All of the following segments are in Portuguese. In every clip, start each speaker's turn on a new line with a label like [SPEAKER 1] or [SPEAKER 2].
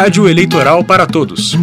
[SPEAKER 1] Rádio Eleitoral para Todos.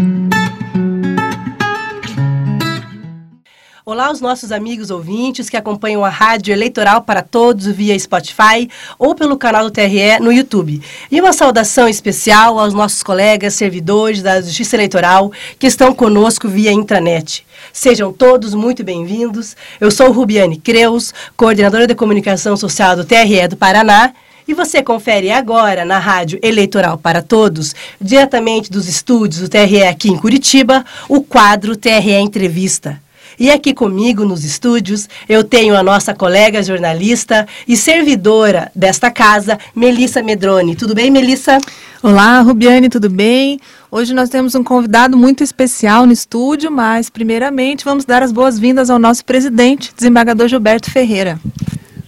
[SPEAKER 2] Olá aos nossos amigos ouvintes que acompanham a Rádio Eleitoral para Todos via Spotify ou pelo canal do TRE no YouTube. E uma saudação especial aos nossos colegas servidores da Justiça Eleitoral que estão conosco via intranet. Sejam todos muito bem-vindos. Eu sou Rubiane Creus, coordenadora de comunicação social do TRE do Paraná e você confere agora na Rádio Eleitoral para Todos, diretamente dos estúdios do TRE aqui em Curitiba, o quadro TRE Entrevista. E aqui comigo nos estúdios eu tenho a nossa colega jornalista e servidora desta casa, Melissa Medrone. Tudo bem, Melissa?
[SPEAKER 3] Olá, Rubiane, tudo bem? Hoje nós temos um convidado muito especial no estúdio, mas primeiramente vamos dar as boas-vindas ao nosso presidente, desembargador Gilberto Ferreira.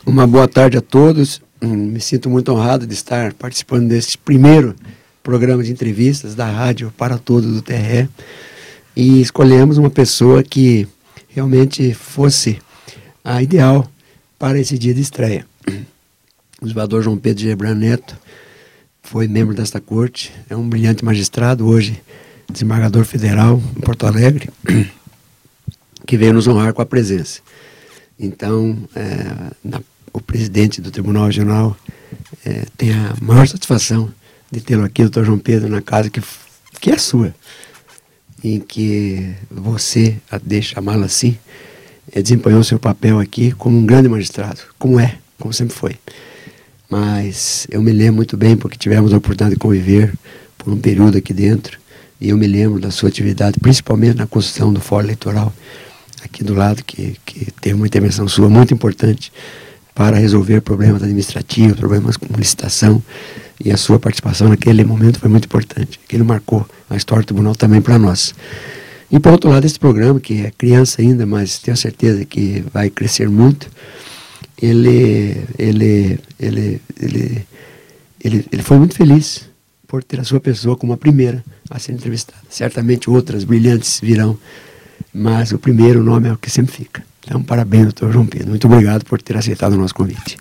[SPEAKER 4] Uma boa tarde a todos. Hum, me sinto muito honrado de estar participando deste primeiro programa de entrevistas da Rádio para Todos do TRE. E escolhemos uma pessoa que realmente fosse a ideal para esse dia de estreia. O desembargador João Pedro Gebran Neto foi membro desta corte, é um brilhante magistrado, hoje desembargador federal em Porto Alegre, que veio nos honrar com a presença. Então, é, na o presidente do Tribunal Regional é, tem a maior satisfação de tê-lo aqui, doutor João Pedro, na casa que, que é sua, em que você, a deixa chamá-la assim, é, desempenhou seu papel aqui como um grande magistrado, como é, como sempre foi. Mas eu me lembro muito bem, porque tivemos a oportunidade de conviver por um período aqui dentro, e eu me lembro da sua atividade, principalmente na construção do fórum eleitoral, aqui do lado, que, que teve uma intervenção sua muito importante para resolver problemas administrativos, problemas com licitação, e a sua participação naquele momento foi muito importante. Aquilo marcou a história do tribunal também para nós. E por outro lado, esse programa, que é criança ainda, mas tenho certeza que vai crescer muito, ele, ele, ele, ele, ele, ele foi muito feliz por ter a sua pessoa como a primeira a ser entrevistada. Certamente outras brilhantes virão, mas o primeiro nome é o que sempre fica. Então, parabéns, doutor João Pedro. Muito obrigado por ter aceitado o nosso convite.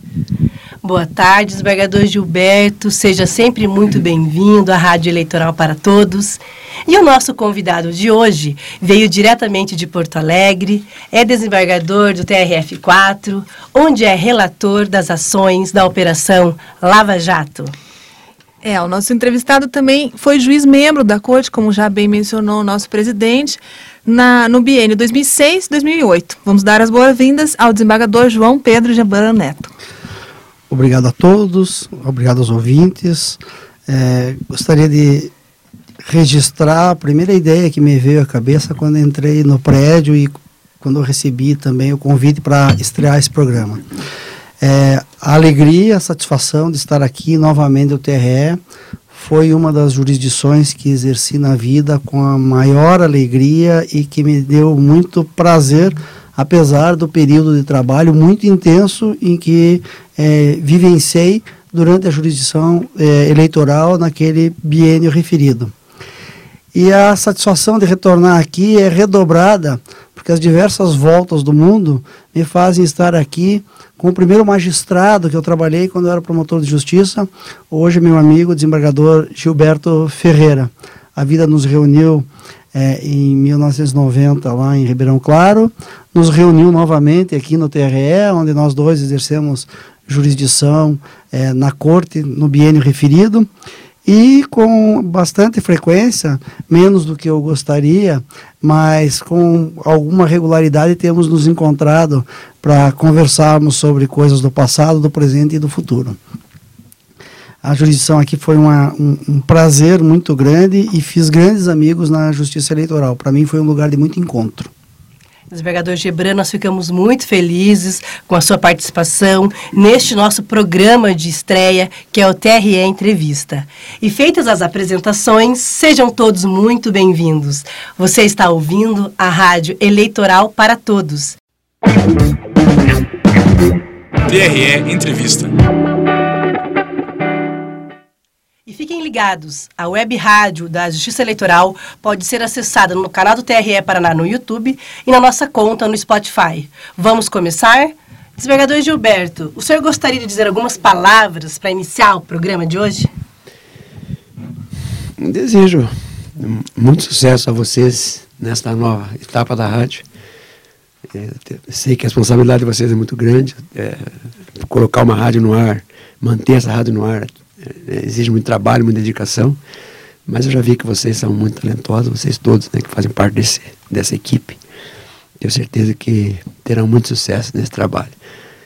[SPEAKER 2] Boa tarde, desembargador Gilberto. Seja sempre muito bem-vindo à Rádio Eleitoral para Todos. E o nosso convidado de hoje veio diretamente de Porto Alegre, é desembargador do TRF4, onde é relator das ações da Operação Lava Jato.
[SPEAKER 3] É, o nosso entrevistado também foi juiz membro da corte, como já bem mencionou o nosso presidente, na, no biênio 2006-2008. Vamos dar as boas-vindas ao desembargador João Pedro Gebran Neto.
[SPEAKER 5] Obrigado a todos, obrigado aos ouvintes. É, gostaria de registrar a primeira ideia que me veio à cabeça quando entrei no prédio e quando recebi também o convite para estrear esse programa. É, a alegria, a satisfação de estar aqui novamente no TRE foi uma das jurisdições que exerci na vida com a maior alegria e que me deu muito prazer, apesar do período de trabalho muito intenso em que é, vivenciei durante a jurisdição é, eleitoral naquele biênio referido. E a satisfação de retornar aqui é redobrada, porque as diversas voltas do mundo me fazem estar aqui com o primeiro magistrado que eu trabalhei quando eu era promotor de justiça, hoje meu amigo desembargador Gilberto Ferreira. A vida nos reuniu é, em 1990 lá em Ribeirão Claro, nos reuniu novamente aqui no TRE, onde nós dois exercemos jurisdição é, na corte no biênio referido e com bastante frequência, menos do que eu gostaria, mas com alguma regularidade temos nos encontrado para conversarmos sobre coisas do passado, do presente e do futuro. A jurisdição aqui foi uma, um, um prazer muito grande e fiz grandes amigos na justiça eleitoral. Para mim foi um lugar de muito encontro.
[SPEAKER 2] Desembargador Gebran, nós ficamos muito felizes com a sua participação neste nosso programa de estreia, que é o TRE Entrevista. E feitas as apresentações, sejam todos muito bem-vindos. Você está ouvindo a Rádio Eleitoral para Todos.
[SPEAKER 1] TRE Entrevista.
[SPEAKER 2] E fiquem ligados, a web rádio da Justiça Eleitoral pode ser acessada no canal do TRE Paraná no YouTube e na nossa conta no Spotify. Vamos começar? Desembargador Gilberto, o senhor gostaria de dizer algumas palavras para iniciar o programa de hoje?
[SPEAKER 4] Desejo muito sucesso a vocês nesta nova etapa da rádio. É, sei que a responsabilidade de vocês é muito grande. É, colocar uma rádio no ar, manter essa rádio no ar, exige muito trabalho, muita dedicação. Mas eu já vi que vocês são muito talentosos, vocês todos né, que fazem parte desse, dessa equipe. Tenho certeza que terão muito sucesso nesse trabalho.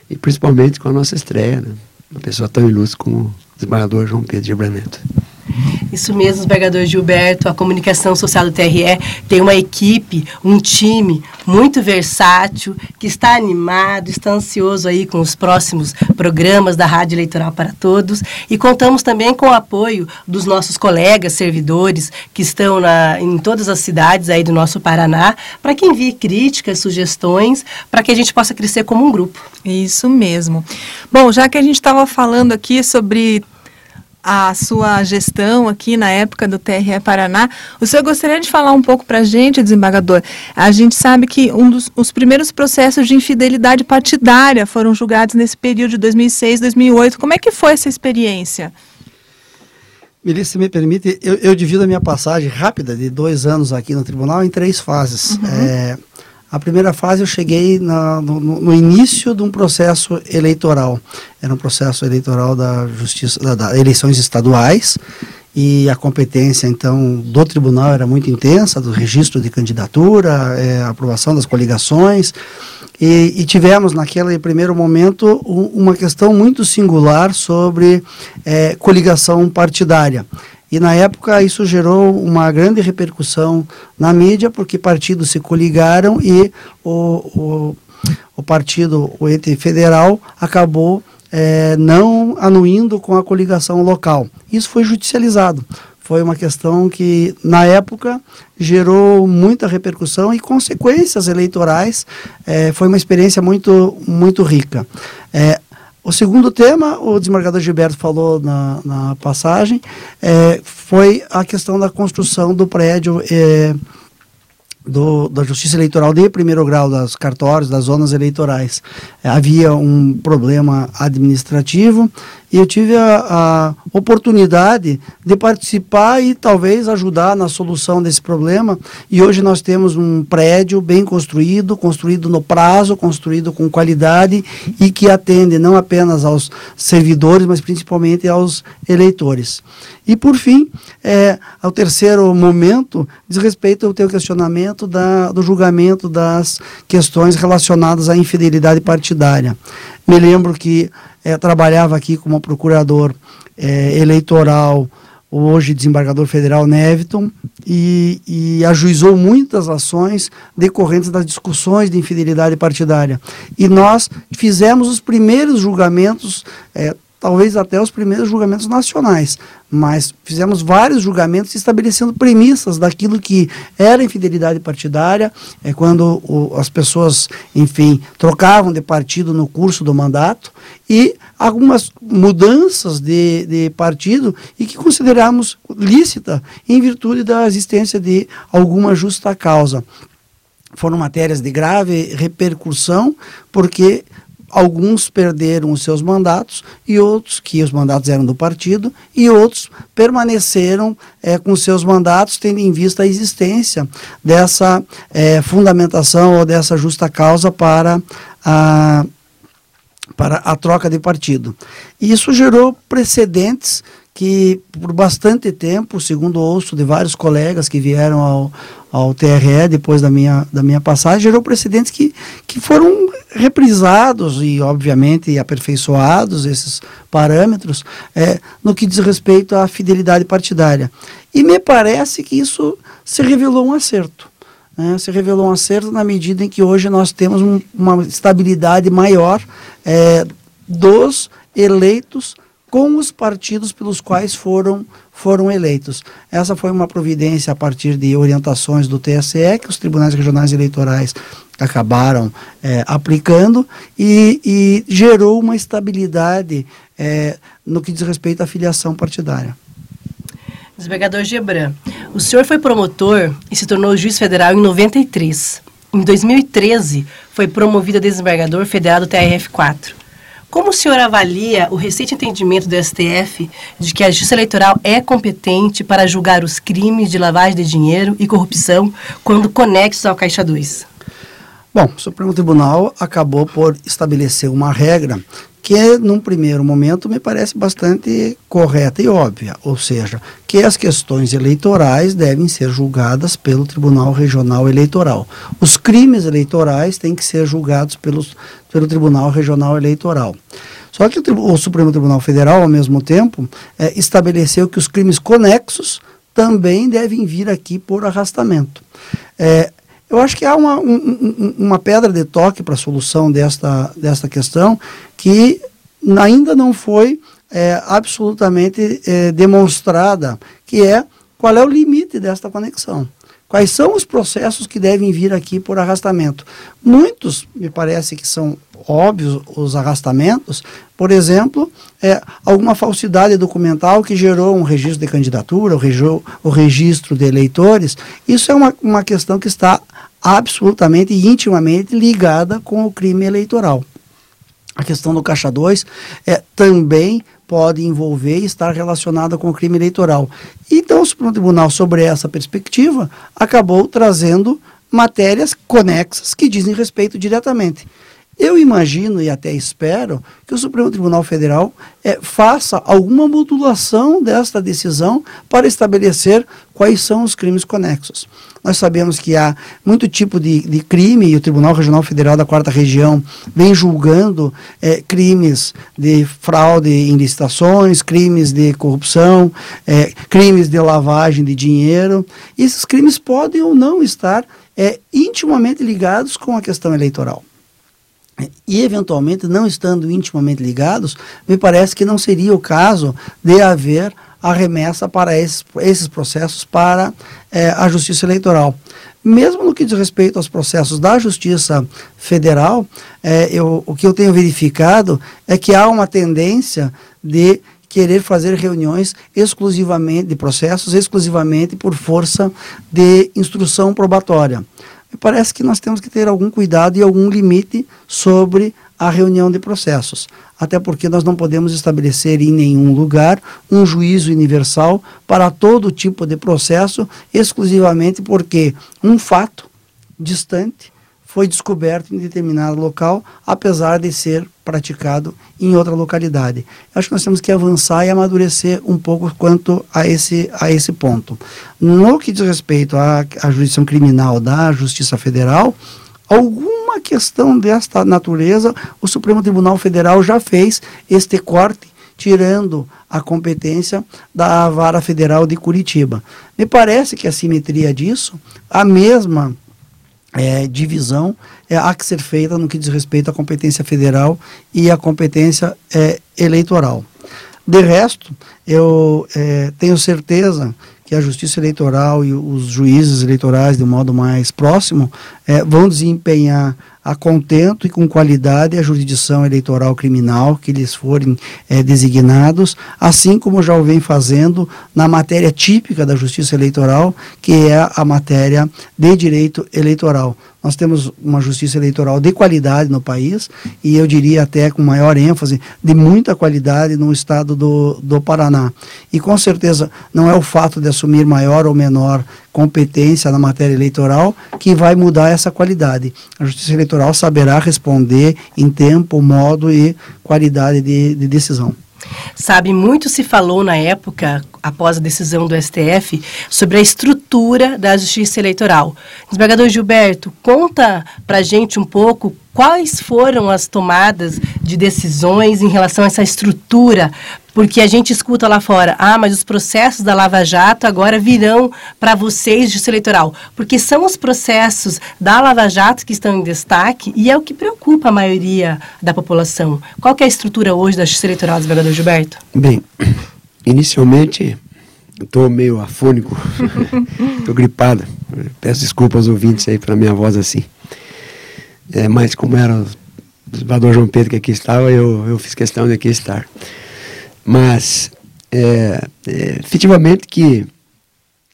[SPEAKER 4] E principalmente com a nossa estreia, né? uma pessoa tão ilustre como o desembargador João Pedro de Braneto.
[SPEAKER 2] Isso mesmo, desembargador Gilberto, a comunicação social do TRE tem uma equipe, um time muito versátil, que está animado, está ansioso aí com os próximos programas da Rádio Eleitoral para Todos e contamos também com o apoio dos nossos colegas servidores que estão na, em todas as cidades aí do nosso Paraná, para que envie críticas, sugestões, para que a gente possa crescer como um grupo.
[SPEAKER 3] Isso mesmo. Bom, já que a gente estava falando aqui sobre a sua gestão aqui na época do TRE Paraná. O senhor gostaria de falar um pouco para a gente, desembargador? A gente sabe que um dos os primeiros processos de infidelidade partidária foram julgados nesse período de 2006, 2008. Como é que foi essa experiência?
[SPEAKER 5] Melissa, se me permite, eu, eu, divido a minha passagem rápida de dois anos aqui no tribunal em três fases. Uhum. É, a primeira fase eu cheguei na, no, no, início de um processo eleitoral. Era um processo eleitoral da justiça, da, da, eleições estaduais e a competência então do tribunal era muito intensa, do registro de candidatura, é, aprovação das coligações e, e, tivemos naquele primeiro momento um, uma questão muito singular sobre é, coligação partidária. E na época isso gerou uma grande repercussão na mídia, porque partidos se coligaram e o, o, o partido, o ente federal, acabou é, não anuindo com a coligação local. Isso foi judicializado. Foi uma questão que, na época, gerou muita repercussão e consequências eleitorais. É, foi uma experiência muito, muito rica. É, o segundo tema, o desembargador Gilberto falou na, na passagem, é, foi a questão da construção do prédio é, do, da Justiça Eleitoral de primeiro grau, das cartórios, das zonas eleitorais. É, havia um problema administrativo e eu tive a, a, oportunidade de participar e talvez ajudar na solução desse problema. E hoje nós temos um prédio bem construído, construído no prazo, construído com qualidade e que atende não apenas aos servidores, mas principalmente aos eleitores. E por fim, é, ao terceiro momento, diz respeito ao teu questionamento da, do julgamento das questões relacionadas à infidelidade partidária. Me lembro que é, trabalhava aqui como procurador é, eleitoral, hoje desembargador federal Neviton, e, e, ajuizou muitas ações decorrentes das discussões de infidelidade partidária. E nós fizemos os primeiros julgamentos, é, talvez até os primeiros julgamentos nacionais, mas fizemos vários julgamentos estabelecendo premissas daquilo que era infidelidade partidária, é quando o, as pessoas, enfim, trocavam de partido no curso do mandato e algumas mudanças de, de partido e que consideramos lícita em virtude da existência de alguma justa causa. Foram matérias de grave repercussão, porque alguns perderam os seus mandatos e outros, que os mandatos eram do partido, e outros permaneceram é, com seus mandatos, tendo em vista a existência dessa é, fundamentação ou dessa justa causa para a, para a troca de partido. E isso gerou precedentes que por bastante tempo, segundo ouço de vários colegas que vieram ao, ao TRE depois da minha, da minha passagem, gerou precedentes que, que foram reprisados e, obviamente, aperfeiçoados esses parâmetros é, no que diz respeito à fidelidade partidária. E me parece que isso se revelou um acerto. Né? Se revelou um acerto na medida em que hoje nós temos um, uma estabilidade maior é, dos eleitos com os partidos pelos quais foram, foram eleitos. Essa foi uma providência a partir de orientações do TSE, que os tribunais regionais eleitorais acabaram é, aplicando e, e, gerou uma estabilidade é, no que diz respeito à filiação partidária.
[SPEAKER 2] Desembargador Gebran, o senhor foi promotor e se tornou juiz federal em 93. Em 2013, foi promovido a desembargador federal do TRF4. Como o senhor avalia o recente entendimento do STF de que a Justiça Eleitoral é competente para julgar os crimes de lavagem de dinheiro e corrupção quando conexos ao Caixa 2?
[SPEAKER 5] Bom, o Supremo Tribunal acabou por estabelecer uma regra que, num primeiro momento, me parece bastante correta e óbvia, ou seja, que as questões eleitorais devem ser julgadas pelo Tribunal Regional Eleitoral. Os crimes eleitorais têm que ser julgados pelos, pelo Tribunal Regional Eleitoral. Só que o, o Supremo Tribunal Federal, ao mesmo tempo, é, estabeleceu que os crimes conexos também devem vir aqui por arrastamento. É, eu acho que há uma, um, uma pedra de toque para a solução desta, desta questão que ainda não foi é, absolutamente é, demonstrada, que é qual é o limite desta conexão. Quais são os processos que devem vir aqui por arrastamento? Muitos, me parece que são óbvios os arrastamentos, por exemplo, é, alguma falsidade documental que gerou um registro de candidatura, o, registro, de eleitores, isso é uma, uma questão que está absolutamente e intimamente ligada com o crime eleitoral. A questão do Caixa 2 é, também pode envolver e estar relacionada com o crime eleitoral. Então, o Supremo Tribunal, sobre essa perspectiva, acabou trazendo matérias conexas que dizem respeito diretamente. Eu imagino e até espero que o Supremo Tribunal Federal é, faça alguma modulação desta decisão para estabelecer quais são os crimes conexos. Nós sabemos que há muito tipo de, de crime e o Tribunal Regional Federal da Quarta Região vem julgando é, crimes de fraude em licitações, crimes de corrupção, é, crimes de lavagem de dinheiro. E esses crimes podem ou não estar é, intimamente ligados com a questão eleitoral e eventualmente não estando intimamente ligados, me parece que não seria o caso de haver a remessa para esses, esses processos para é, a Justiça Eleitoral. Mesmo no que diz respeito aos processos da Justiça Federal, é, eu, o que eu tenho verificado é que há uma tendência de querer fazer reuniões exclusivamente, de processos exclusivamente por força de instrução probatória me parece que nós temos que ter algum cuidado e algum limite sobre a reunião de processos. Até porque nós não podemos estabelecer em nenhum lugar um juízo universal para todo tipo de processo, exclusivamente porque um fato distante foi descoberto em determinado local, apesar de ser praticado em outra localidade. Acho que nós temos que avançar e amadurecer um pouco quanto a esse, a esse ponto. No que diz respeito à, à jurisdição criminal da Justiça Federal, alguma questão desta natureza, o Supremo Tribunal Federal já fez este corte tirando a competência da Vara Federal de Curitiba. Me parece que a simetria disso, a mesma é, divisão é, há que ser feita no que diz respeito à competência federal e à competência é, eleitoral. De resto, eu é, tenho certeza que a Justiça Eleitoral e os juízes eleitorais, de um modo mais próximo, é, vão desempenhar a contento e com qualidade a jurisdição eleitoral criminal que lhes forem é, designados, assim como já o vem fazendo na matéria típica da justiça eleitoral, que é a matéria de direito eleitoral. Nós temos uma justiça eleitoral de qualidade no país e eu diria até com maior ênfase de muita qualidade no estado do, do Paraná. E com certeza não é o fato de assumir maior ou menor competência na matéria eleitoral que vai mudar essa qualidade. A justiça eleitoral saberá responder em tempo, modo e qualidade de, de decisão.
[SPEAKER 2] Sabe, muito se falou na época, após a decisão do STF, sobre a estrutura da justiça eleitoral. Desembargador Gilberto, conta pra gente um pouco quais foram as tomadas de decisões em relação a essa estrutura, porque a gente escuta lá fora, ah, mas os processos da Lava Jato agora virão para vocês, justiça eleitoral, porque são os processos da Lava Jato que estão em destaque e é o que preocupa a maioria da população. Qual é a estrutura hoje da justiça eleitoral, desembargador Gilberto?
[SPEAKER 4] Bem, inicialmente estou meio afônico, estou gripado. Peço desculpas aos ouvintes aí pela minha voz assim. É, mas como era o desembargador João Pedro que aqui estava, eu, eu fiz questão de aqui estar. Mas, é, é, efetivamente que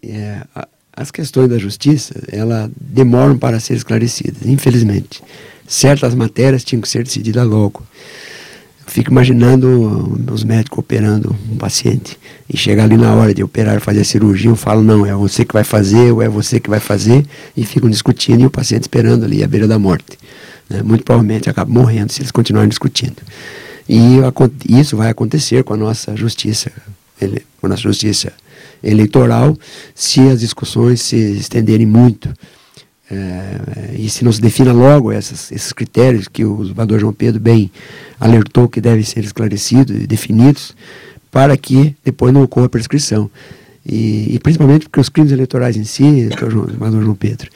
[SPEAKER 4] é, a, as questões da justiça, ela demoram para ser esclarecidas, infelizmente. Certas matérias tinham que ser decididas logo. Fico imaginando os médicos operando um paciente e chegar ali na hora de operar, fazer a cirurgia, eu falo, não, é você que vai fazer ou é você que vai fazer, e ficam discutindo e o paciente esperando ali à beira da morte. Né? Muito provavelmente acaba morrendo se eles continuarem discutindo. E isso vai acontecer com a nossa justiça, com a nossa justiça eleitoral, se as discussões se estenderem muito. É, e se não se defina logo essas, esses critérios que o governador João Pedro bem alertou que devem ser esclarecidos e definidos, para que depois não ocorra prescrição. E, e principalmente porque os crimes eleitorais em si, governador João Pedro,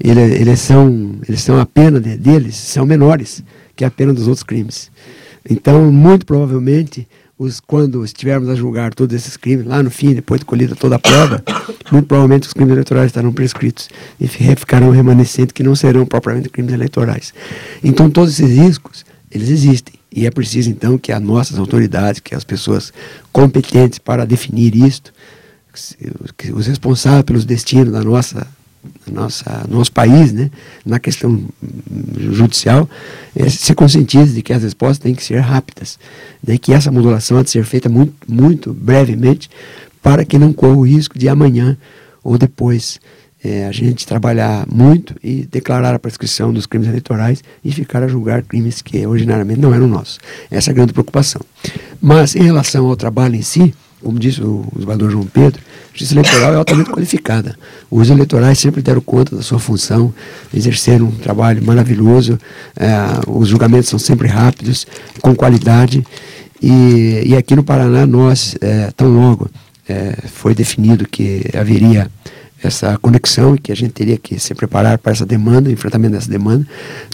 [SPEAKER 4] ele, eles, são, eles são a pena de, deles são menores que a pena dos outros crimes. Então, muito provavelmente, os, quando estivermos a julgar todos esses crimes, lá no fim, depois de colhida toda a prova, muito provavelmente os crimes eleitorais estarão prescritos e ficarão remanescentes que não serão propriamente crimes eleitorais. Então, todos esses riscos, eles existem. E é preciso, então, que as nossas autoridades, que as pessoas competentes para definir isto, os responsáveis pelos destinos da nossa nossa, nosso país, né, na questão judicial, é, se conscientize de que as respostas têm que ser rápidas, né, que essa modulação há de ser feita muito, muito brevemente, para que não corra o risco de amanhã ou depois é, a gente trabalhar muito e declarar a prescrição dos crimes eleitorais e ficar a julgar crimes que originariamente não eram nossos. Essa é a grande preocupação. Mas em relação ao trabalho em si, como disse o governador João Pedro, a justiça eleitoral é altamente qualificada. Os eleitorais sempre deram conta da sua função, exerceram um trabalho maravilhoso, é, os julgamentos são sempre rápidos, com qualidade. E, e aqui no Paraná, nós, é, tão logo é, foi definido que haveria essa conexão e que a gente teria que se preparar para essa demanda, enfrentamento dessa demanda,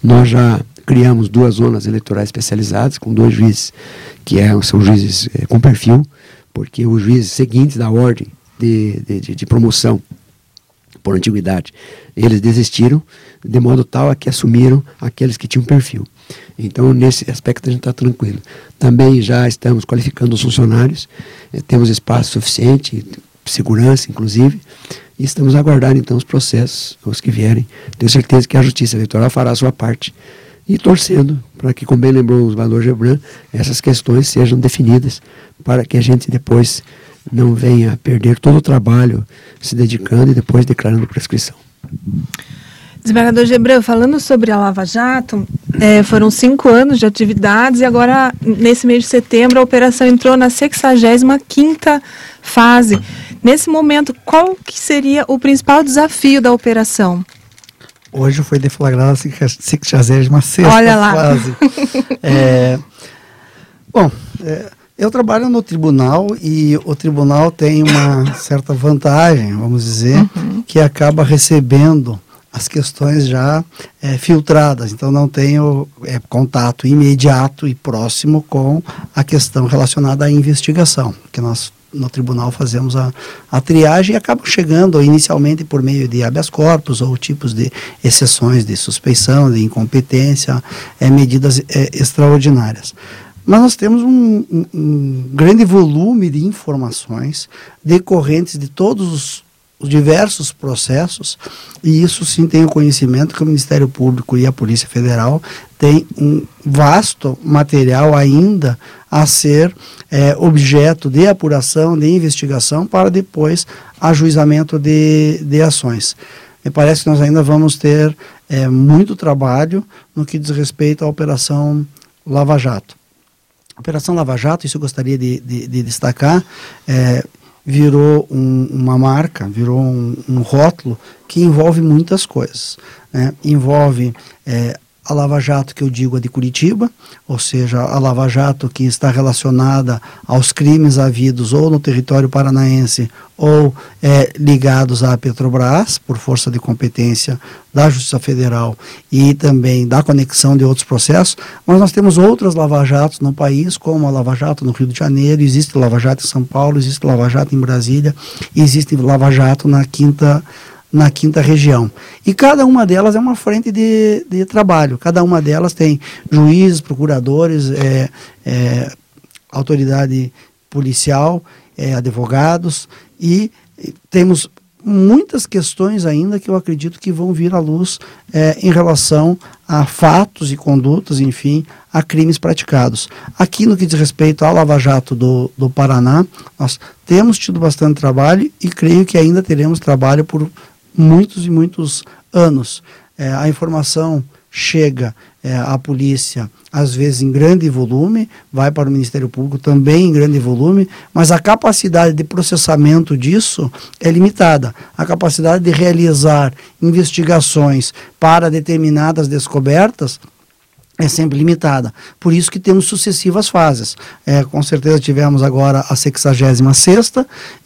[SPEAKER 4] nós já criamos duas zonas eleitorais especializadas com dois juízes que é, são juízes é, com perfil porque os juízes seguintes da ordem de, de, de, promoção por antiguidade, eles desistiram de modo tal a que assumiram aqueles que tinham perfil. Então, nesse aspecto, a gente está tranquilo. Também já estamos qualificando os funcionários, eh, temos espaço suficiente, segurança, inclusive, e estamos aguardando, então, os processos, os que vierem. Tenho certeza que a Justiça Eleitoral fará a sua parte e torcendo para que, como bem lembrou o valor Gebran, essas questões sejam definidas para que a gente depois não venha perder todo o trabalho se dedicando e depois declarando prescrição.
[SPEAKER 3] Desembargador Gebran, falando sobre a Lava Jato, é, foram cinco anos de atividades e agora, nesse mês de setembro, a operação entrou na 65ª fase. Nesse momento, qual que seria o principal desafio da operação?
[SPEAKER 5] Hoje foi deflagrada a 66
[SPEAKER 3] Olha lá.
[SPEAKER 5] fase. é, bom, é, eu trabalho no tribunal e o tribunal tem uma certa vantagem, vamos dizer, uhum. que acaba recebendo as questões já é, filtradas, então não tenho é, contato imediato e próximo com a questão relacionada à investigação, que nós no tribunal fazemos a, a triagem e acabam chegando inicialmente por meio de habeas corpus ou tipos de exceções de suspeição, de incompetência, é, medidas é, extraordinárias. Mas nós temos um, um, um, grande volume de informações decorrentes de todos os, os diversos processos, e isso sim tenho conhecimento que o Ministério Público e a Polícia Federal têm um vasto material ainda a ser é, objeto de apuração, de investigação, para depois ajuizamento de, de ações. Me parece que nós ainda vamos ter é, muito trabalho no que diz respeito à Operação Lava Jato. A Operação Lava Jato, isso eu gostaria de, de, de destacar, é, virou um, uma marca, virou um, um, rótulo que envolve muitas coisas. Né? Envolve é, a Lava Jato que eu digo é de Curitiba, ou seja, a Lava Jato que está relacionada aos crimes havidos ou no território paranaense ou é, ligados à Petrobras, por força de competência da Justiça Federal e também da conexão de outros processos, mas nós temos outras Lava Jatos no país, como a Lava Jato no Rio de Janeiro, existe Lava Jato em São Paulo, existe Lava Jato em Brasília, existe Lava Jato na quinta na quinta região. E cada uma delas é uma frente de, de trabalho. Cada uma delas tem juízes, procuradores, é, é, autoridade policial, é, advogados e temos muitas questões ainda que eu acredito que vão vir à luz é, em relação a fatos e condutas, enfim, a crimes praticados. Aqui no que diz respeito ao Lava Jato do, do Paraná, nós temos tido bastante trabalho e creio que ainda teremos trabalho por muitos e muitos anos. É, a informação chega é, à polícia, às vezes em grande volume, vai para o Ministério Público também em grande volume, mas a capacidade de processamento disso é limitada. A capacidade de realizar investigações para determinadas descobertas é sempre limitada. Por isso que temos sucessivas fases. É, com certeza tivemos agora a 66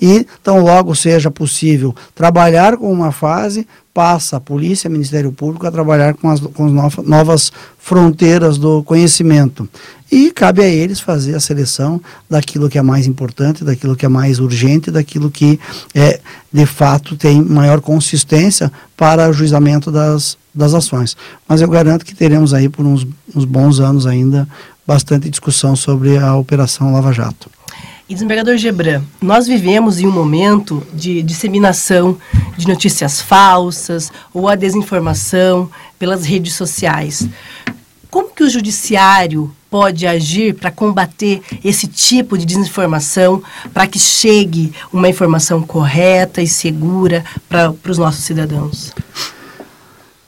[SPEAKER 5] e então logo seja possível trabalhar com uma fase, passa a polícia, Ministério Público a trabalhar com as, com as novas fronteiras do conhecimento. E cabe a eles fazer a seleção daquilo que é mais importante, daquilo que é mais urgente, daquilo que é, de fato tem maior consistência para o juizamento das, das ações. Mas eu garanto que teremos aí por uns, uns bons anos ainda bastante discussão sobre a Operação Lava Jato.
[SPEAKER 2] E desembargador Gebran, nós vivemos em um momento de disseminação de notícias falsas ou a desinformação pelas redes sociais. Como que o judiciário pode agir para combater esse tipo de desinformação, para que chegue uma informação correta e segura para os nossos cidadãos?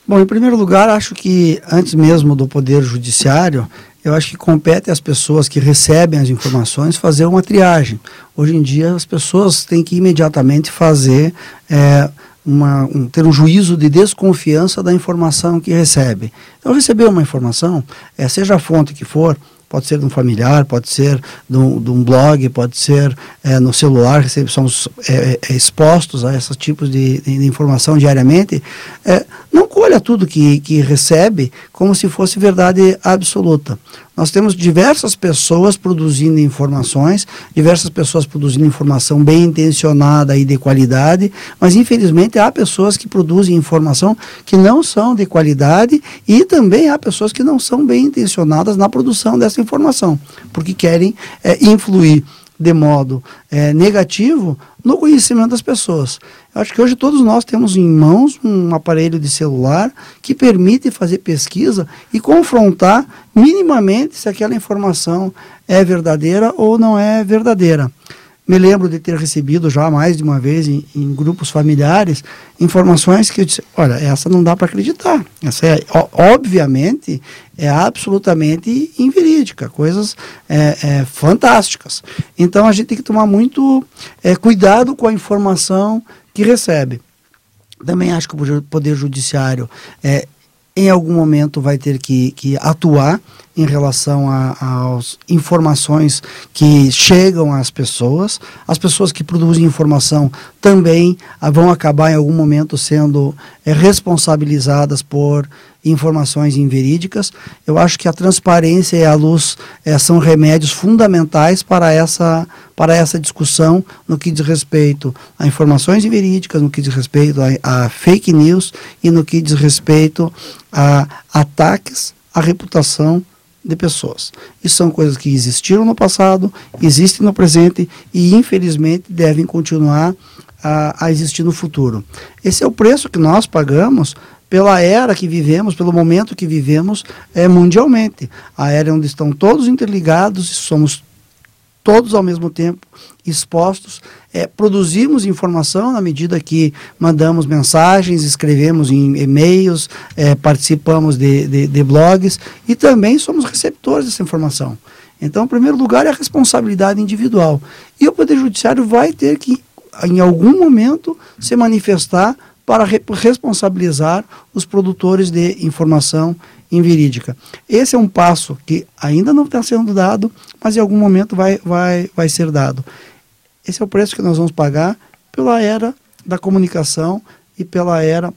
[SPEAKER 5] Bom, em primeiro lugar, acho que antes mesmo do Poder Judiciário, eu acho que compete às pessoas que recebem as informações fazer uma triagem. Hoje em dia, as pessoas têm que imediatamente fazer, é, uma, um, ter um juízo de desconfiança da informação que recebe. Então, receber uma informação, é, seja a fonte que for, pode ser de um familiar, pode ser de um, de um blog, pode ser é, no celular, somos é, é, expostos a esses tipos de, de, de informação diariamente, é, não colha tudo que, que recebe como se fosse verdade absoluta. Nós temos diversas pessoas produzindo informações, diversas pessoas produzindo informação bem intencionada e de qualidade, mas infelizmente há pessoas que produzem informação que não são de qualidade e também há pessoas que não são bem intencionadas na produção dessa informação, porque querem é, influir de modo é, negativo no conhecimento das pessoas. Eu acho que hoje todos nós temos em mãos um aparelho de celular que permite fazer pesquisa e confrontar minimamente se aquela informação é verdadeira ou não é verdadeira. Me lembro de ter recebido já mais de uma vez em, em grupos familiares informações que eu disse: olha, essa não dá para acreditar. Essa é, obviamente, é absolutamente inverídica, coisas é, é, fantásticas. Então a gente tem que tomar muito é, cuidado com a informação que recebe. Também acho que o Poder Judiciário é, em algum momento vai ter que, que atuar em relação às informações que chegam às pessoas. As pessoas que produzem informação também ah, vão acabar em algum momento sendo é, responsabilizadas por informações inverídicas. Eu acho que a transparência e a luz é, são remédios fundamentais para essa, para essa discussão no que diz respeito a informações inverídicas, no que diz respeito a, a fake news e no que diz respeito a ataques à reputação de pessoas. Isso são coisas que existiram no passado, existem no presente e, infelizmente, devem continuar a existir no futuro. Esse é o preço que nós pagamos pela era que vivemos, pelo momento que vivemos é, mundialmente. A era onde estão todos interligados, somos todos ao mesmo tempo expostos, é, produzimos informação na medida que mandamos mensagens, escrevemos em e-mails, é, participamos de, de, de blogs e também somos receptores dessa informação. Então, em primeiro lugar, é a responsabilidade individual. E o Poder Judiciário vai ter que, em algum momento, se manifestar para re responsabilizar os produtores de informação inverídica. Esse é um passo que ainda não está sendo dado, mas em algum momento vai, vai, vai ser dado. Esse é o preço que nós vamos pagar pela era da comunicação e pela era,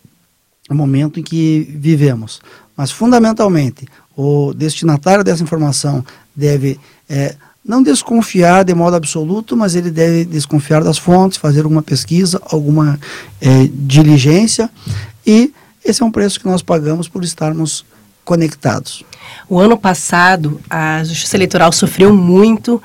[SPEAKER 5] o momento em que vivemos. Mas, fundamentalmente, o destinatário dessa informação deve é, não desconfiar de modo absoluto, mas ele deve desconfiar das fontes, fazer alguma pesquisa, alguma é, diligência, e esse é um preço que nós pagamos por estarmos conectados.
[SPEAKER 2] O ano passado, a Justiça Eleitoral sofreu muito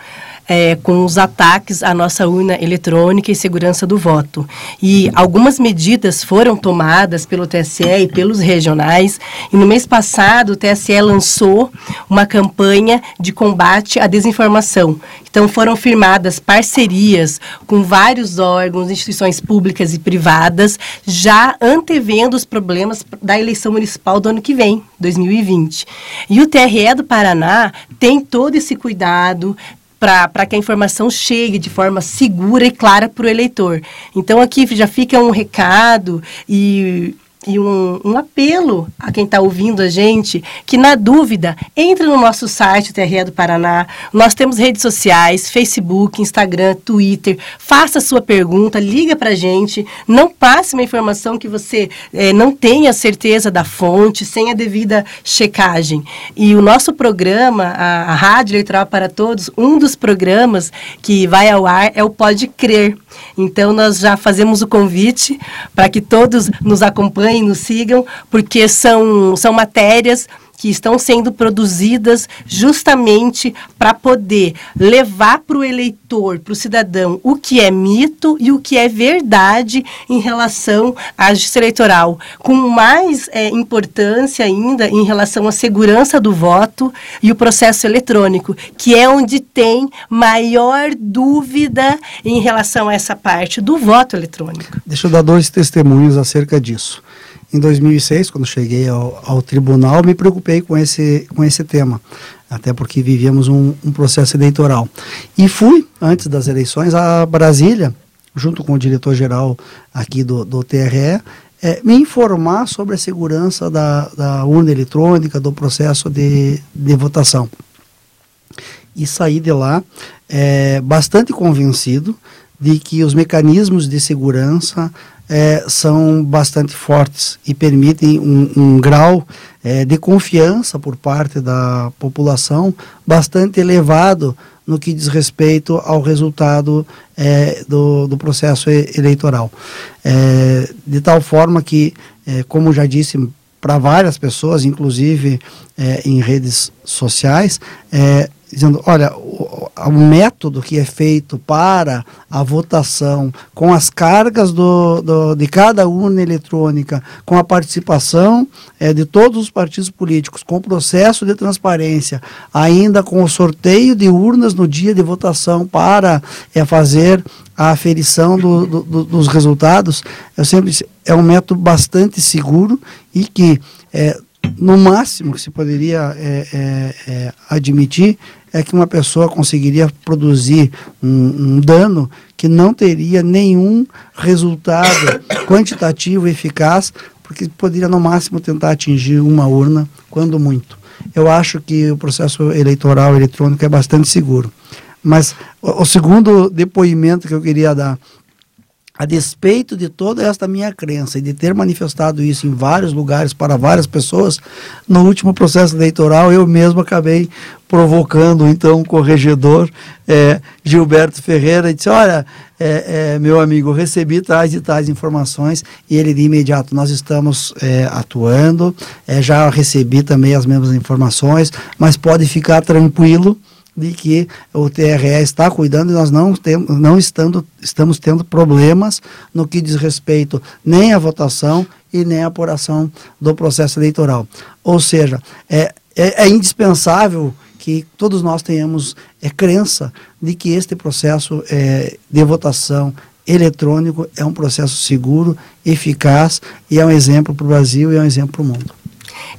[SPEAKER 2] é, com os ataques à nossa urna eletrônica e segurança do voto. E algumas medidas foram tomadas pelo TSE e pelos regionais. E no mês passado, o TSE lançou uma campanha de combate à desinformação. Então, foram firmadas parcerias com vários órgãos, instituições públicas e privadas, já antevendo os problemas da eleição municipal do ano que vem, 2020. E o TRE do Paraná tem todo esse cuidado, para que a informação chegue de forma segura e clara para o eleitor. Então, aqui já fica um recado e e um, um apelo a quem está ouvindo a gente, que na dúvida, entre no nosso site, o TRE do Paraná. Nós temos redes sociais, Facebook, Instagram, Twitter. Faça a sua pergunta, liga para a gente. Não passe uma informação que você eh, não tenha certeza da fonte, sem a devida checagem. E o nosso programa, a, a Rádio Eleitoral para Todos, um dos programas que vai ao ar é o Pode Crer. Então, nós já fazemos o convite para que todos nos acompanhem, nos sigam, porque são, são matérias que estão sendo produzidas justamente para poder levar para o eleitor, para o cidadão, o que é mito e o que é verdade em relação à justiça eleitoral, com mais é, importância ainda em relação à segurança do voto e o processo eletrônico, que é onde tem maior dúvida em relação a essa parte do voto eletrônico.
[SPEAKER 5] Deixa eu dar dois testemunhos acerca disso. Em 2006, quando cheguei ao, ao, tribunal, me preocupei com esse, com esse tema, até porque vivíamos um, um processo eleitoral. E fui, antes das eleições, a Brasília, junto com o diretor-geral aqui do, do TRE, é, me informar sobre a segurança da, da urna eletrônica, do processo de, de votação. E saí de lá é, bastante convencido de que os mecanismos de segurança é, são bastante fortes e permitem um, um grau é, de confiança por parte da população bastante elevado no que diz respeito ao resultado é, do, do processo eleitoral. É, de tal forma que, é, como já disse para várias pessoas, inclusive é, em redes sociais, dizendo, olha, o, método que é feito para a votação, com as cargas do, do, de cada urna eletrônica, com a participação é, de todos os partidos políticos, com o processo de transparência, ainda com o sorteio de urnas no dia de votação para é, fazer a aferição do, do, dos resultados, eu sempre disse, é um método bastante seguro e que é, no máximo que se poderia é, admitir é que uma pessoa conseguiria produzir um, um dano que não teria nenhum resultado quantitativo eficaz, porque poderia no máximo tentar atingir uma urna, quando muito. Eu acho que o processo eleitoral eletrônico é bastante seguro. Mas o, o segundo depoimento que eu queria dar a despeito de toda esta minha crença e de ter manifestado isso em vários lugares para várias pessoas, no último processo eleitoral eu mesmo acabei provocando então o corregedor é, Gilberto Ferreira e disse, olha, é, é, meu amigo, recebi tais e tais informações e ele de imediato, nós estamos é, atuando, é, já recebi também as mesmas informações, mas pode ficar tranquilo, de que o TRE está cuidando e nós não, temos, não estando, estamos tendo problemas no que diz respeito nem à votação e nem à apuração do processo eleitoral. Ou seja, é, é, é indispensável que todos nós tenhamos é, crença de que este processo é, de votação eletrônico é um processo seguro, eficaz e é um exemplo para o Brasil e é um exemplo para o mundo.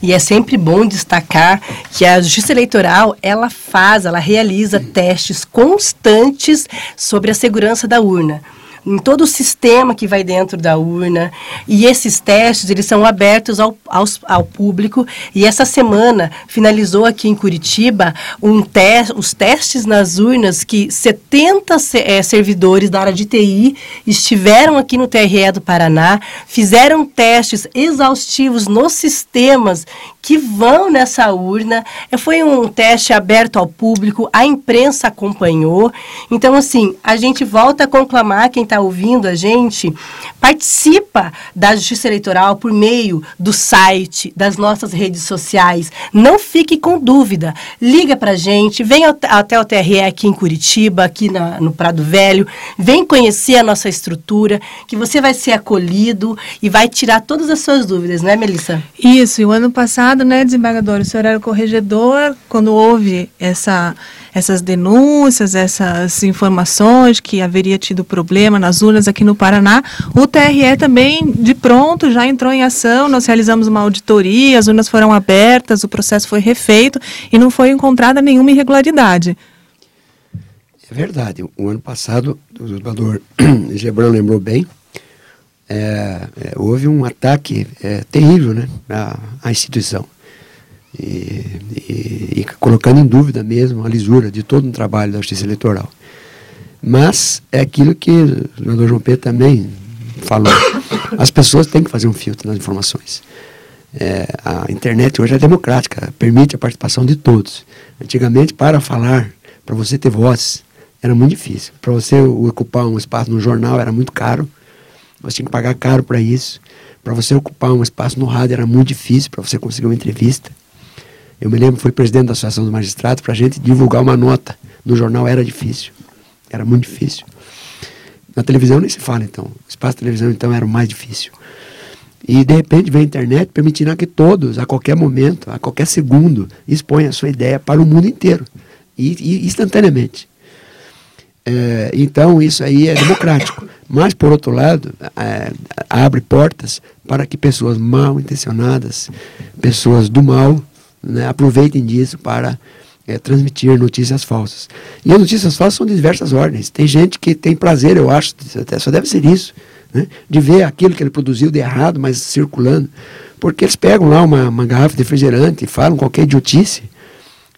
[SPEAKER 2] E é sempre bom destacar que a Justiça Eleitoral, ela faz, ela realiza testes constantes sobre a segurança da urna em todo o sistema que vai dentro da urna. E esses testes, eles são abertos ao, aos, ao público. E essa semana finalizou aqui em Curitiba um te os testes nas urnas que 70 é, servidores da área de TI estiveram aqui no TRE do Paraná, fizeram testes exaustivos nos sistemas que vão nessa urna. É, foi um teste aberto ao público, a imprensa acompanhou. Então, assim, a gente volta a conclamar quem está está ouvindo a gente, participa da Justiça Eleitoral por meio do site, das nossas redes sociais. Não fique com dúvida. Liga para a gente, vem até o TRE aqui em Curitiba, aqui na, no Prado Velho, vem conhecer a nossa estrutura, que você vai ser acolhido e vai tirar todas as suas dúvidas, né, Melissa?
[SPEAKER 3] Isso, e o ano passado, né, desembargador, o senhor era corregedor, quando houve essa essas denúncias, essas informações que haveria tido problema nas urnas aqui no Paraná. O TRE também, de pronto, já entrou em ação. Nós realizamos uma auditoria, as urnas foram abertas, o processo foi refeito e não foi encontrada nenhuma irregularidade.
[SPEAKER 4] É verdade. O ano passado, o doutor Gebran lembrou bem, é, é, houve um ataque é, terrível né, à, à instituição e, e, colocando em dúvida mesmo a lisura de todo um trabalho da justiça eleitoral. Mas é aquilo que o senador João Pedro também falou. As pessoas têm que fazer um filtro nas informações. É, a internet hoje é democrática, permite a participação de todos. Antigamente, para falar, para você ter voz, era muito difícil. Para você ocupar um espaço no jornal era muito caro, você tinha que pagar caro para isso. Para você ocupar um espaço no rádio era muito difícil, para você conseguir uma entrevista. Eu me lembro, fui presidente da Associação dos Magistrados, para a gente divulgar uma nota no jornal era difícil. Era muito difícil. Na televisão nem se fala, então. O espaço de televisão, então, era o mais difícil. E, de repente, vem a internet permitindo que todos, a qualquer momento, a qualquer segundo, exponham a sua ideia para o mundo inteiro. E, e instantaneamente. É, então, isso aí é democrático. Mas, por outro lado, é, abre portas para que pessoas mal intencionadas, pessoas do mal, né, aproveitem disso para é, transmitir notícias falsas. E as notícias falsas são de diversas ordens. Tem gente que tem prazer, eu acho, até só deve ser isso, né, de ver aquilo que ele produziu de errado, mas circulando. Porque eles pegam lá uma, uma garrafa de refrigerante e falam qualquer idiotice.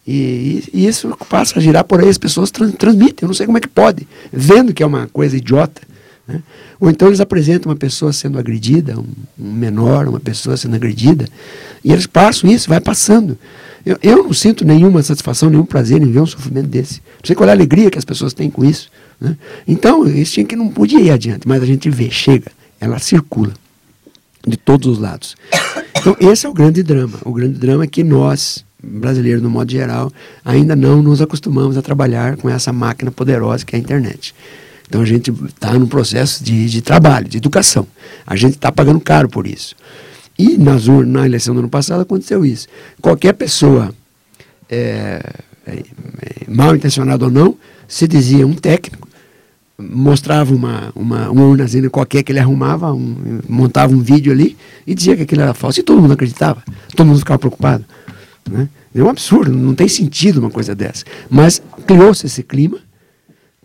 [SPEAKER 4] E, e, isso passa a girar por aí, as pessoas trans, transmitem, eu não sei como é que pode, vendo que é uma coisa idiota. Né? Ou então eles apresentam uma pessoa sendo agredida, um, menor, uma pessoa sendo agredida, e eles passam isso, vai passando. Eu, eu não sinto nenhuma satisfação, nenhum prazer em ver um sofrimento desse. Não sei qual é a alegria que as pessoas têm com isso. Né? Então, isso tinha que não podia ir adiante, mas a gente vê, chega, ela circula de todos os lados. Então, esse é o grande drama. O grande drama é que nós, brasileiros, no modo geral, ainda não nos acostumamos a trabalhar com essa máquina poderosa que é a internet. Então a gente está num processo de, de trabalho, de educação. A gente está pagando caro por isso. E nas, na eleição do ano passado aconteceu isso. Qualquer pessoa, é, é, é, mal intencionada ou não, se dizia um técnico, mostrava uma, uma, uma urnazinha qualquer que ele arrumava, um, montava um vídeo ali e dizia que aquilo era falso. E todo mundo acreditava, todo mundo ficava preocupado. Né? É um absurdo, não tem sentido uma coisa dessa. Mas criou-se esse clima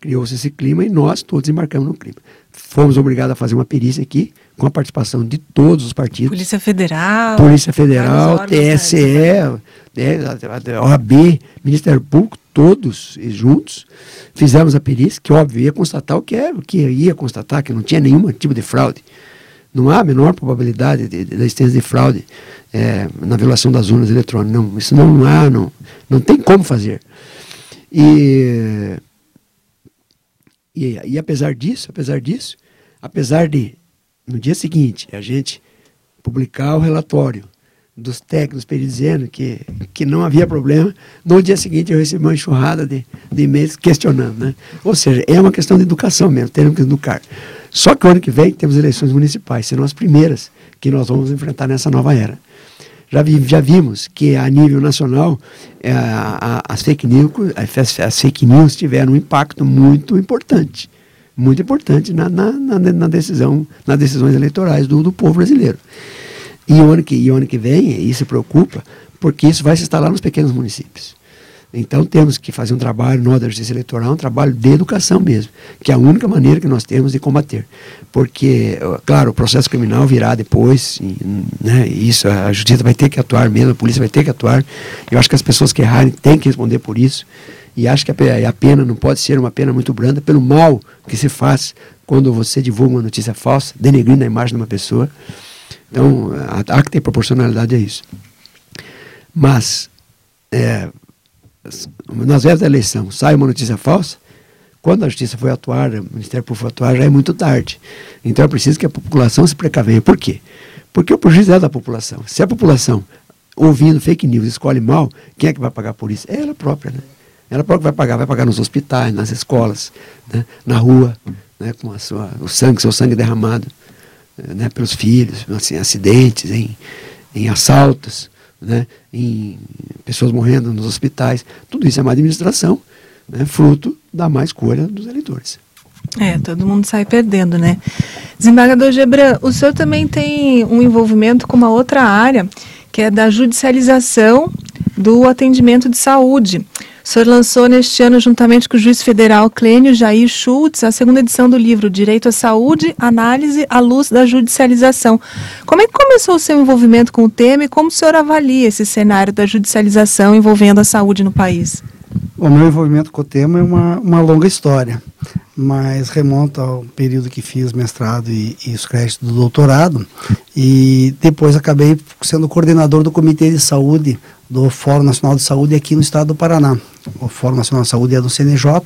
[SPEAKER 4] criou-se esse clima e nós todos embarcamos no clima. Fomos obrigados a fazer uma perícia aqui, com a participação de todos os partidos.
[SPEAKER 3] Polícia Federal.
[SPEAKER 4] Polícia Federal, TSE, né, OAB, Ministério Público, todos juntos. Fizemos a perícia, que óbvio ia constatar o que, é, o que ia constatar, que não tinha nenhum tipo de fraude. Não há a menor probabilidade da existência de fraude é, na violação das urnas eletrônicas. Não, isso não há, não, não tem como fazer. E e, e apesar disso, apesar disso, apesar de no dia seguinte a gente publicar o relatório dos técnicos dizendo que, que não havia problema, no dia seguinte eu recebi uma enxurrada de, de e-mails questionando. Né? Ou seja, é uma questão de educação mesmo, temos que educar. Só que o ano que vem temos eleições municipais, serão as primeiras que nós vamos enfrentar nessa nova era. Já, vi, já vimos que a nível nacional é, a, a, as, fake news, as, as, fake news tiveram um impacto muito importante, muito importante na, na, na, na decisão, nas decisões eleitorais do, do povo brasileiro. E o ano que, e o ano que vem, isso preocupa, porque isso vai se instalar nos pequenos municípios. Então temos que fazer um trabalho, nós da Justiça Eleitoral, um trabalho de educação mesmo, que é a única maneira que nós temos de combater. Porque, claro, o processo criminal virá depois, e, né, isso a Justiça vai ter que atuar mesmo, a polícia vai ter que atuar. Eu acho que as pessoas que errarem têm que responder por isso. E acho que a, a pena não pode ser uma pena muito branda pelo mal que se faz quando você divulga uma notícia falsa, denegrindo a imagem de uma pessoa. Então, há que ter proporcionalidade a isso. Mas, é, nas vésperas da eleição sai uma notícia falsa, Quando a justiça foi atuar, o Ministério Público foi atuar, já é muito tarde. Então é preciso que a população se precaveia. Por quê? Porque o prejuízo é da população. Se a população, ouvindo fake news, escolhe mal, quem é que vai pagar por isso? É ela própria, né? Ela própria vai pagar, vai pagar nos hospitais, nas escolas, né? na rua, né? com a sua, o sangue, seu sangue derramado né? pelos filhos, assim, acidentes, em, em assaltos, né? em pessoas morrendo nos hospitais. Tudo isso é uma administração, né? fruto da má escolha dos eleitores.
[SPEAKER 3] É, todo mundo sai perdendo, né? Desembargador Gebran, o senhor também tem um envolvimento com uma outra área, que é da judicialização do atendimento de saúde. O senhor lançou neste ano, juntamente com o juiz federal Clênio Jair Schultz, a segunda edição do livro Direito à Saúde, Análise à Luz da Judicialização. Como é que começou o seu envolvimento com o tema e como o senhor avalia esse cenário da judicialização envolvendo a saúde no país?
[SPEAKER 5] O meu envolvimento com o tema é uma, uma longa história, mas remonta ao período que fiz mestrado e, e os créditos do doutorado, e depois acabei sendo coordenador do Comitê de Saúde do Fórum Nacional de Saúde aqui no estado do Paraná. O Fórum Nacional de Saúde é do CNJ,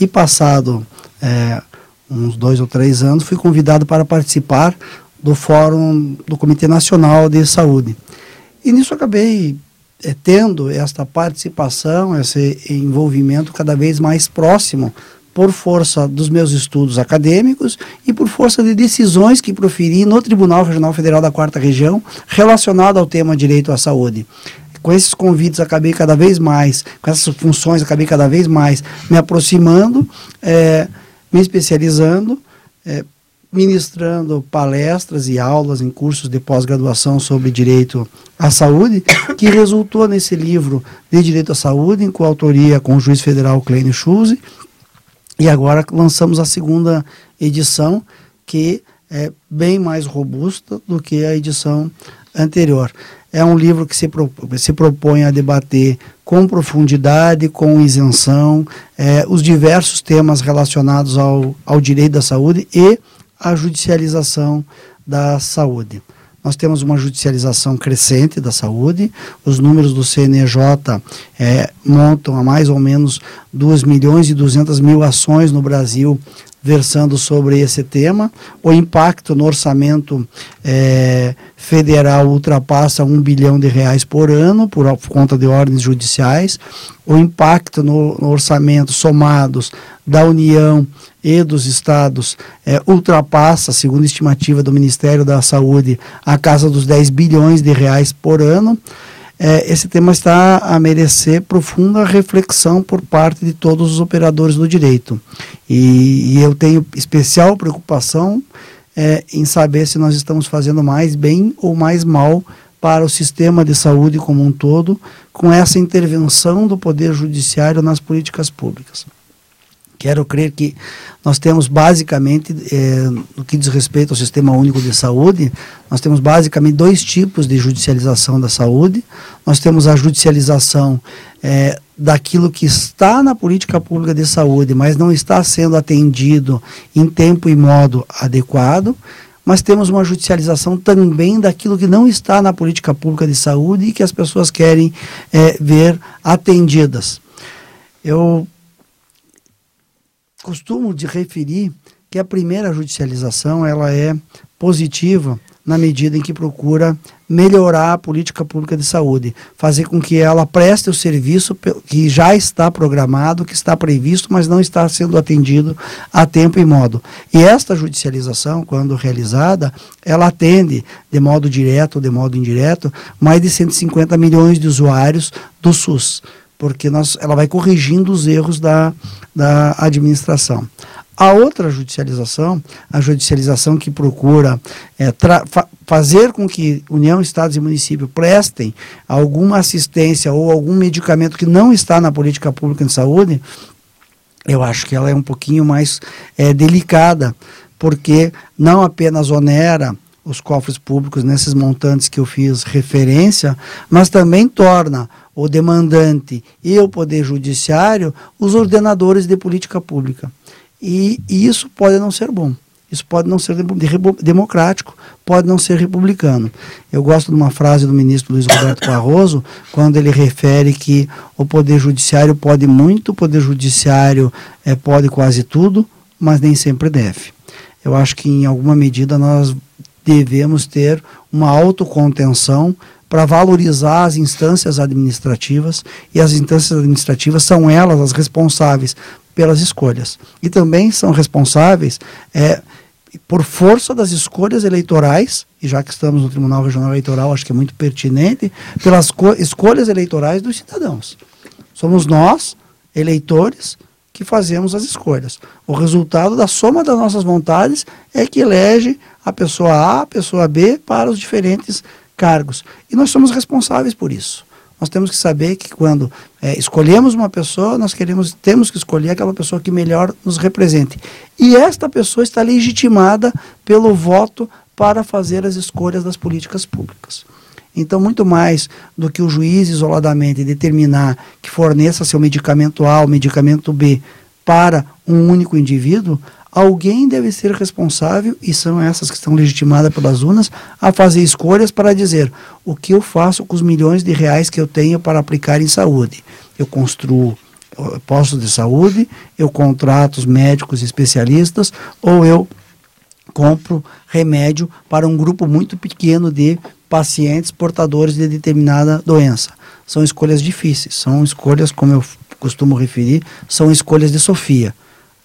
[SPEAKER 5] e passado é, uns dois ou três anos, fui convidado para participar do Fórum do Comitê Nacional de Saúde. E nisso acabei é, tendo esta participação, esse envolvimento cada vez mais próximo por força dos meus estudos acadêmicos e por força de decisões que proferi no Tribunal Regional Federal da Quarta Região relacionado ao tema direito à saúde. Com esses convites acabei cada vez mais, com essas funções acabei cada vez mais me aproximando, é, me especializando, é, ministrando palestras e aulas em cursos de pós-graduação sobre direito à saúde, que resultou nesse livro de Direito à Saúde, em coautoria com o juiz federal Kleine Schulze, e agora lançamos a segunda edição, que é bem mais robusta do que a edição anterior. É um livro que se, pro, se propõe a debater com profundidade, com isenção, é, os diversos temas relacionados ao, ao direito da saúde e a judicialização da saúde. Nós temos uma judicialização crescente da saúde. Os números do CNJ é, montam a mais ou menos 2 milhões e 200 mil ações no Brasil versando sobre esse tema. O impacto no orçamento é, federal ultrapassa um bilhão de reais por ano por conta de ordens judiciais. O impacto no, no orçamento somados da União e dos estados é, ultrapassa, segundo a estimativa do Ministério da Saúde, a casa dos 10 bilhões de reais por ano é, esse tema está a merecer profunda reflexão por parte de todos os operadores do direito. E, e eu tenho especial preocupação é, em saber se nós estamos fazendo mais bem ou mais mal para o sistema de saúde como um todo, com essa intervenção do Poder Judiciário nas políticas públicas. Quero crer que nós temos basicamente, é, no que diz respeito ao Sistema Único de Saúde, nós temos basicamente dois tipos de judicialização da saúde. Nós temos a judicialização é, daquilo que está na política pública de saúde, mas não está sendo atendido em tempo e modo adequado. Mas temos uma judicialização também daquilo que não está na política pública de saúde e que as pessoas querem é, ver atendidas. Eu costumo de referir que a primeira judicialização ela é positiva na medida em que procura melhorar a política pública de saúde, fazer com que ela preste o serviço que já está programado, que está previsto, mas não está sendo atendido a tempo e modo. E esta judicialização, quando realizada, ela atende de modo direto ou de modo indireto mais de 150 milhões de usuários do SUS porque nós, ela vai corrigindo os erros da, da administração. A outra judicialização, a judicialização que procura é, fa fazer com que União, Estados e município prestem alguma assistência ou algum medicamento que não está na política pública de saúde, eu acho que ela é um pouquinho mais é, delicada, porque não apenas onera os cofres públicos nesses montantes que eu fiz referência, mas também torna o demandante e o Poder Judiciário os ordenadores de política pública. E, e isso pode não ser bom. Isso pode não ser de, de, democrático, pode não ser republicano. Eu gosto de uma frase do ministro Luiz Roberto Barroso, quando ele refere que o Poder Judiciário pode muito, o Poder Judiciário é, pode quase tudo, mas nem sempre deve. Eu acho que, em alguma medida, nós devemos ter uma autocontenção para valorizar as instâncias administrativas e as instâncias administrativas são elas as responsáveis pelas escolhas. E também são responsáveis é, por força das escolhas eleitorais e já que estamos no Tribunal Regional Eleitoral acho que é muito pertinente pelas escolhas eleitorais dos cidadãos. Somos nós eleitores que fazemos as escolhas. O resultado da soma das nossas vontades é que elege a pessoa A a pessoa B para os diferentes cargos. E nós somos responsáveis por isso. Nós temos que saber que quando é, escolhemos uma pessoa, nós queremos, temos que escolher aquela pessoa que melhor nos represente. E esta pessoa está legitimada pelo voto para fazer as escolhas das políticas públicas. Então, muito mais do que o juiz isoladamente determinar que forneça seu medicamento A ou medicamento B para um único indivíduo, alguém deve ser responsável, e são essas que estão legitimadas pelas urnas, a fazer escolhas para dizer o que eu faço com os milhões de reais que eu tenho para aplicar em saúde. Eu construo postos de saúde, eu contrato os médicos especialistas, ou eu compro remédio para um grupo muito pequeno de pacientes portadores de determinada doença. São escolhas difíceis, são escolhas, como eu costumo referir, são escolhas de Sofia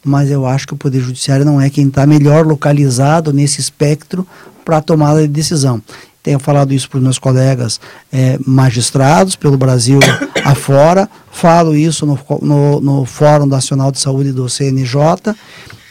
[SPEAKER 5] mas eu acho que o Poder Judiciário não é quem está melhor localizado nesse espectro para tomada de decisão. Tenho falado isso para os meus colegas é, magistrados pelo Brasil afora, falo isso no, no, no Fórum Nacional de Saúde do CNJ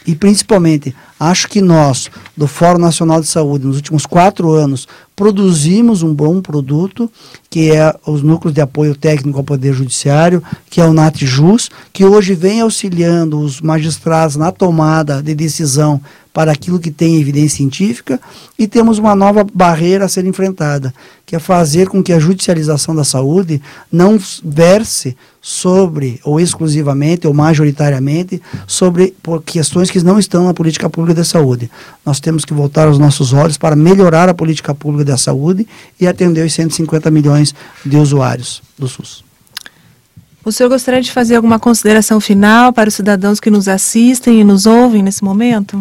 [SPEAKER 5] e principalmente acho que nós, do Fórum Nacional de Saúde, nos últimos quatro anos, produzimos um bom produto, que é os núcleos de apoio técnico ao Poder Judiciário, que é o NatJus, que hoje vem auxiliando os magistrados na tomada de decisão para aquilo que tem evidência científica, e temos uma nova barreira a ser enfrentada, que é fazer com que a judicialização da saúde não verse sobre, ou exclusivamente, ou majoritariamente, sobre questões que não estão na política pública da saúde. Nós temos que voltar os nossos olhos para melhorar a política pública da saúde e atender os 150 milhões de usuários do SUS.
[SPEAKER 3] O senhor gostaria de fazer alguma consideração final para os cidadãos que nos assistem e nos ouvem nesse momento?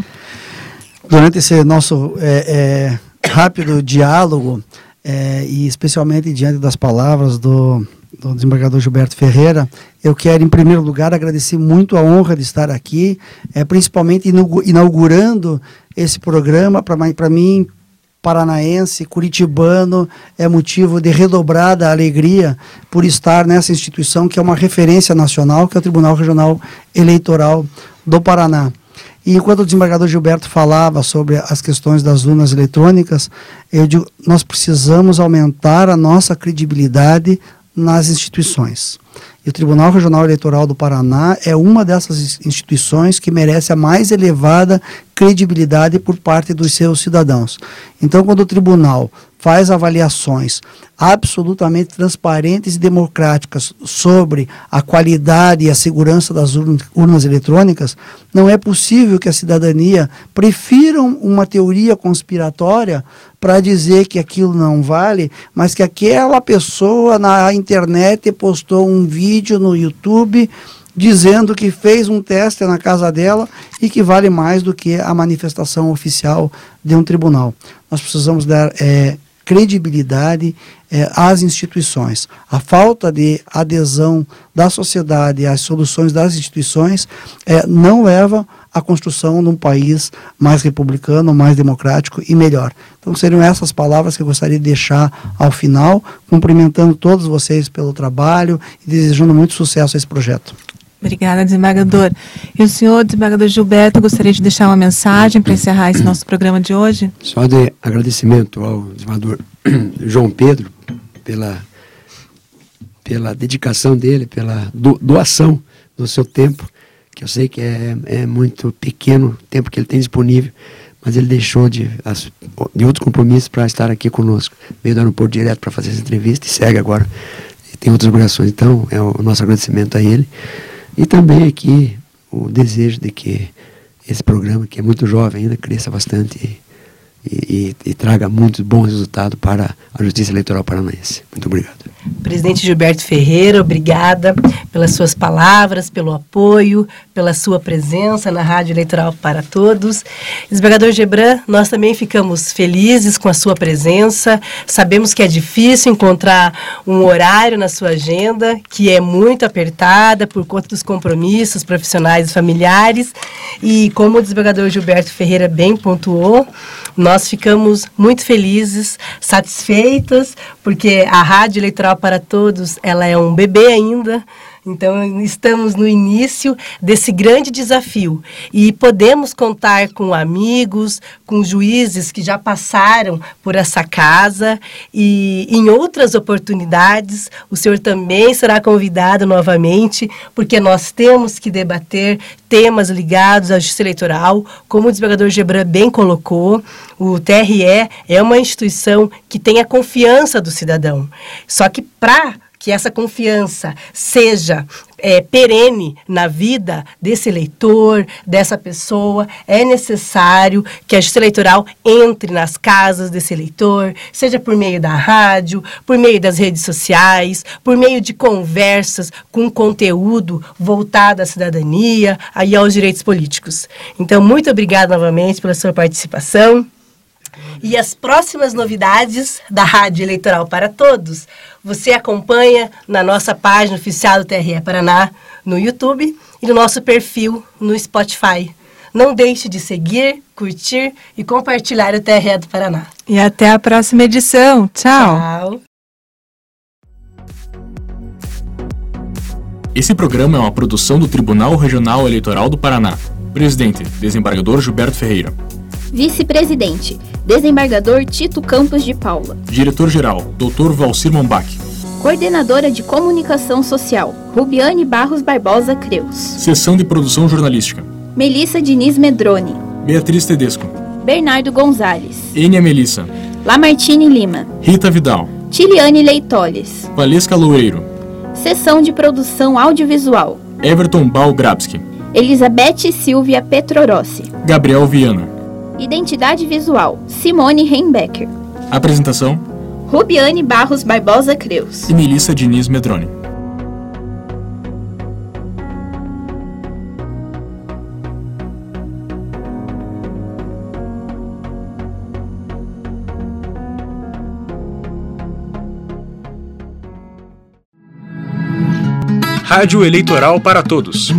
[SPEAKER 5] Durante esse nosso é, é, rápido diálogo, é, e especialmente diante das palavras do, do desembargador Gilberto Ferreira, eu quero, em primeiro lugar, agradecer muito a honra de estar aqui, é, principalmente inaugurando esse programa, para mim, paranaense, curitibano, é motivo de redobrada alegria por estar nessa instituição que é uma referência nacional, que é o Tribunal Regional Eleitoral do Paraná. E enquanto o desembargador Gilberto falava sobre as questões das urnas eletrônicas, eu digo, nós precisamos aumentar a nossa credibilidade nas instituições. E o Tribunal Regional Eleitoral do Paraná é uma dessas instituições que merece a mais elevada credibilidade por parte dos seus cidadãos. Então, quando o tribunal faz avaliações absolutamente transparentes e democráticas sobre a qualidade e a segurança das urnas eletrônicas, não é possível que a cidadania prefira uma teoria conspiratória para dizer que aquilo não vale, mas que aquela pessoa na internet postou um vídeo no YouTube dizendo que fez um teste na casa dela e que vale mais do que a manifestação oficial de um tribunal. Nós precisamos dar é, credibilidade é, às instituições. A falta de adesão da sociedade às soluções das instituições é, não leva à construção de um país mais republicano, mais democrático e melhor. Então seriam essas palavras que eu gostaria de deixar ao final, cumprimentando todos vocês pelo trabalho e desejando muito sucesso a esse projeto.
[SPEAKER 3] Obrigada, desembargador. E o senhor, desembargador Gilberto, gostaria de deixar uma mensagem para encerrar esse nosso programa de hoje?
[SPEAKER 4] Só de agradecimento ao desembargador João Pedro pela, pela dedicação dele, pela doação do seu tempo, que eu sei que é, é muito pequeno o tempo que ele tem disponível, mas ele deixou de, de outros compromissos para estar aqui conosco. Veio do aeroporto direto para fazer essa entrevista e segue agora. E tem outras obrigações, então é o nosso agradecimento a ele. E também aqui o desejo de que esse programa, que é muito jovem ainda, cresça bastante e, e, e traga muitos bons resultados para a Justiça Eleitoral Paranaense. Muito obrigado.
[SPEAKER 2] Presidente Gilberto Ferreira, obrigada pelas suas palavras, pelo apoio, pela sua presença na Rádio Eleitoral para Todos. Desembargador Gebran, nós também ficamos felizes com a sua presença. Sabemos que é difícil encontrar um horário na sua agenda, que é muito apertada por conta dos compromissos profissionais e familiares. E como o desembargador Gilberto Ferreira bem pontuou, nós ficamos muito felizes, satisfeitas, porque a Rádio Eleitoral para Todos, ela é um bebê ainda, então, estamos no início desse grande desafio. E podemos contar com amigos, com juízes que já passaram por essa casa. E em outras oportunidades o senhor também será convidado novamente, porque nós temos que debater temas ligados à justiça eleitoral, como o desembargador Gebran bem colocou, o TRE é uma instituição que tem a confiança do cidadão. Só que para que essa confiança seja é, perene na vida desse eleitor, dessa pessoa, é necessário que a justiça eleitoral entre nas casas desse eleitor, seja por meio da rádio, por meio das redes sociais, por meio de conversas com conteúdo voltado à cidadania e aos direitos políticos. Então, muito obrigada novamente pela sua participação. E as próximas novidades da Rádio Eleitoral para Todos, você acompanha na nossa página oficial do TRE Paraná, no YouTube e no nosso perfil no Spotify. Não deixe de seguir, curtir e compartilhar o TRE do Paraná.
[SPEAKER 3] E até a próxima edição. Tchau.
[SPEAKER 2] Tchau.
[SPEAKER 1] Esse programa é uma produção do Tribunal Regional Eleitoral do Paraná. Presidente, desembargador Gilberto Ferreira.
[SPEAKER 6] Vice-presidente, desembargador Tito Campos de Paula.
[SPEAKER 1] Diretor-geral, Dr. Valcir Mombach.
[SPEAKER 6] Coordenadora de Comunicação Social, Rubiane Barros Barbosa Creus.
[SPEAKER 1] Seção de Produção Jornalística.
[SPEAKER 6] Melissa Diniz Medrone.
[SPEAKER 1] Beatriz Tedesco.
[SPEAKER 6] Bernardo Gonzalez.
[SPEAKER 1] Enia Melissa.
[SPEAKER 6] Lamartine Lima.
[SPEAKER 1] Rita Vidal.
[SPEAKER 6] Tiliane Leitoles.
[SPEAKER 1] Valesca Loureiro.
[SPEAKER 6] Seção de Produção Audiovisual.
[SPEAKER 1] Everton Balgrabski.
[SPEAKER 6] Elizabeth Silvia Petrorossi.
[SPEAKER 1] Gabriel Viana.
[SPEAKER 6] Identidade Visual, Simone Heimbecker.
[SPEAKER 1] Apresentação:
[SPEAKER 6] Rubiane Barros Barbosa Creus.
[SPEAKER 1] e Melissa Diniz Medrone. Rádio Eleitoral para Todos.